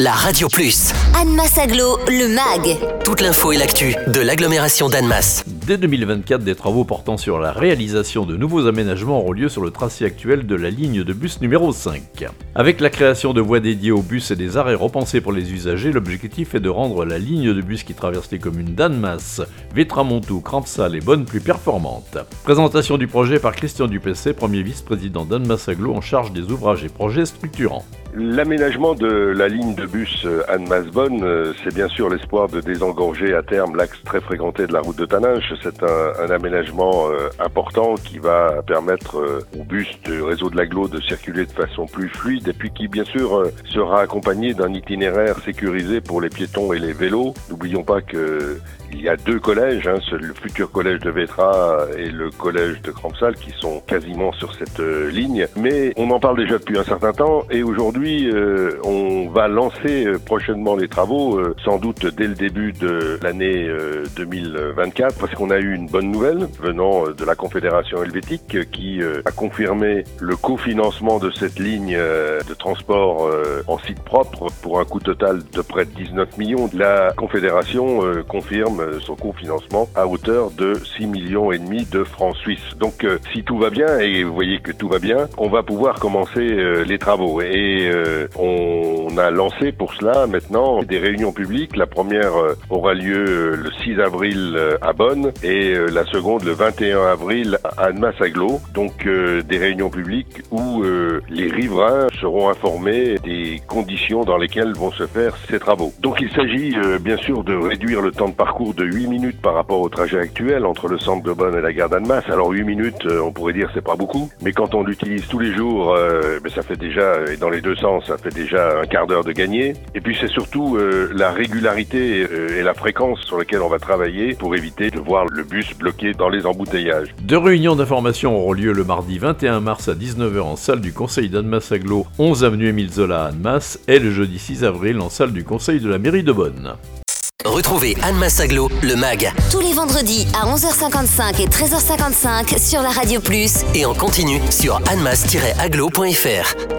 la Radio Plus. Annemasse Aglo, le MAG. Toute l'info et l'actu de l'agglomération d'Annemasse. Dès 2024, des travaux portant sur la réalisation de nouveaux aménagements auront lieu sur le tracé actuel de la ligne de bus numéro 5. Avec la création de voies dédiées aux bus et des arrêts repensés pour les usagers, l'objectif est de rendre la ligne de bus qui traverse les communes d'Annemasse, Vétramontou, Crampsal et Bonne plus performante. Présentation du projet par Christian Dupessé, premier vice-président d'Annemasse Aglo en charge des ouvrages et projets structurants. L'aménagement de la ligne de bus Anne-Masbonne, euh, c'est bien sûr l'espoir de désengorger à terme l'axe très fréquenté de la route de Taninges. C'est un, aménagement euh, important qui va permettre euh, au bus du réseau de l'aglo de circuler de façon plus fluide et puis qui bien sûr sera accompagné d'un itinéraire sécurisé pour les piétons et les vélos. N'oublions pas que il y a deux collèges, hein, le futur collège de Vétra et le collège de Crampsal qui sont quasiment sur cette ligne. Mais on en parle déjà depuis un certain temps et aujourd'hui on va lancer euh, prochainement les travaux, euh, sans doute dès le début de l'année 2024, euh, parce qu'on a eu une bonne nouvelle venant de la Confédération helvétique qui a confirmé le cofinancement de cette ligne de transport en site propre pour un coût total de près de 19 millions. La Confédération confirme son cofinancement à hauteur de 6 millions et demi de francs suisses. Donc si tout va bien, et vous voyez que tout va bien, on va pouvoir commencer les travaux. Et on a lancé pour cela maintenant des réunions publiques. La première euh, aura lieu euh, le 6 avril euh, à Bonn et la seconde le 21 avril à Annemasse-Aglo. Donc des réunions publiques où les riverains seront informés des conditions dans lesquelles vont se faire ces travaux. Donc il s'agit bien sûr de réduire le temps de parcours de 8 minutes par rapport au trajet actuel entre le centre de Bonn et la gare d'Annemasse. Alors 8 minutes, on pourrait dire c'est pas beaucoup, mais quand on l'utilise tous les jours, ça fait déjà, et dans les deux sens, ça fait déjà un quart d'heure de gagné. Et puis c'est surtout euh, la régularité euh, et la fréquence sur lesquelles on va travailler pour éviter de voir le bus bloqué dans les embouteillages. Deux réunions d'information auront lieu le mardi 21 mars à 19h en salle du Conseil d'Annemasse Aglo, 11 avenue Émile Zola à Annemasse, et le jeudi 6 avril en salle du Conseil de la mairie de Bonn. Retrouvez Annemasse Aglo, le MAG. Tous les vendredis à 11h55 et 13h55 sur la Radio Plus. Et en continu sur annemasse-aglo.fr.